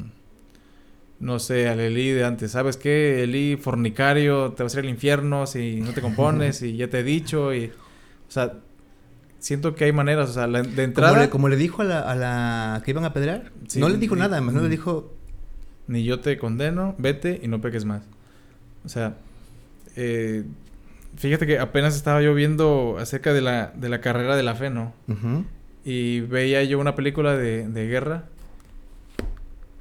no sé, al Elí de antes, ¿sabes qué? Elí fornicario, te vas a ir al infierno si no te compones y ya te he dicho y, o sea, siento que hay maneras, o sea, la- de Como entrada, le, como le dijo a la, a la que iban a pedrear. Sí, no le dijo nada, más no le dijo... ni yo te condeno, vete y no peques más. O sea, eh, fíjate que apenas estaba yo viendo acerca de la, de la carrera de la fe, ¿no? Y veía yo una película de, de guerra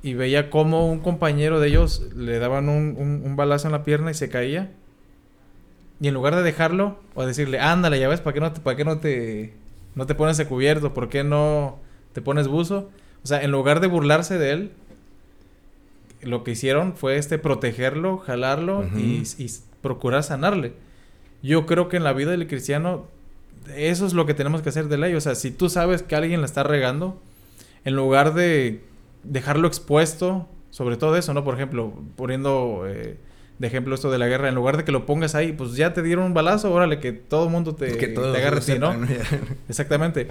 y veía cómo un compañero de ellos le daban un, un- un balazo en la pierna y se caía. Y en lugar de dejarlo o decirle, ándale, ya ves, ¿para qué no te, para qué no te, no te pones de cubierto? ¿Por qué no te pones buzo? O sea, en lugar de burlarse de él, lo que hicieron fue este protegerlo, jalarlo y, y procurar sanarle. Yo creo que en la vida del cristiano eso es lo que tenemos que hacer de ley. O sea, si tú sabes que alguien la está regando, en lugar de dejarlo expuesto, sobre todo eso, ¿no? Por ejemplo, poniendo eh, de ejemplo esto de la guerra, en lugar de que lo pongas ahí, pues ya te dieron un balazo, órale, que todo el mundo te, que te agarre a ti, ¿no? <laughs> Exactamente.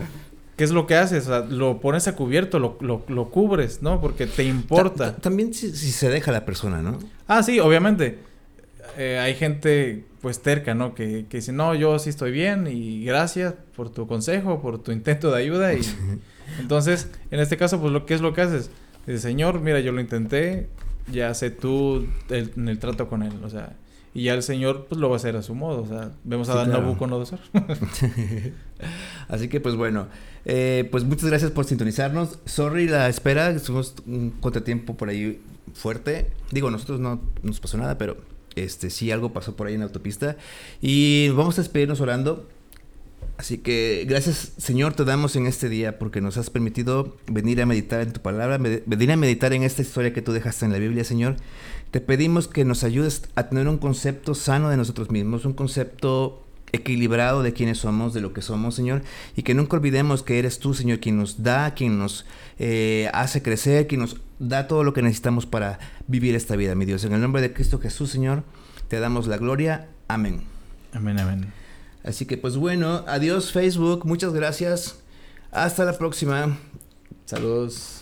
¿Qué es lo que haces? O sea, lo pones a cubierto, lo, lo, lo cubres, ¿no? Porque te importa. Ta- ta- También si, si se deja la persona, ¿no? Ah, sí, obviamente. Eh, hay gente pues terca, ¿no? Que, que dice, no, yo sí estoy bien y gracias por tu consejo, por tu intento de ayuda. Y <laughs> entonces, en este caso, pues, lo ¿qué es lo que haces? Dice, Señor, mira, yo lo intenté, ya sé tú el- el trato con él, o sea, y ya el Señor pues lo va a hacer a su modo, o sea, vemos a Sí, Dan claro. Nabucodonosor. <laughs> Así que pues bueno, eh, pues muchas gracias por sintonizarnos. Sorry la espera, tuvimos un contratiempo por ahí fuerte. Digo, nosotros no nos pasó nada, pero este sí algo pasó por ahí en la autopista. Y vamos a despedirnos orando. Así que gracias Señor te damos en este día porque nos has permitido venir a meditar en tu palabra, venir a meditar en esta historia que tú dejaste en la Biblia, Señor. Te pedimos que nos ayudes a tener un concepto sano de nosotros mismos, un concepto equilibrado de quiénes somos, de lo que somos, Señor, y que nunca olvidemos que eres tú, Señor, quien nos da, quien nos eh, hace crecer, quien nos da todo lo que necesitamos para vivir esta vida, mi Dios. En el nombre de Cristo Jesús, Señor, te damos la gloria. Amén. amén, amén. Así que pues bueno, adiós Facebook, muchas gracias. Hasta la próxima. Saludos.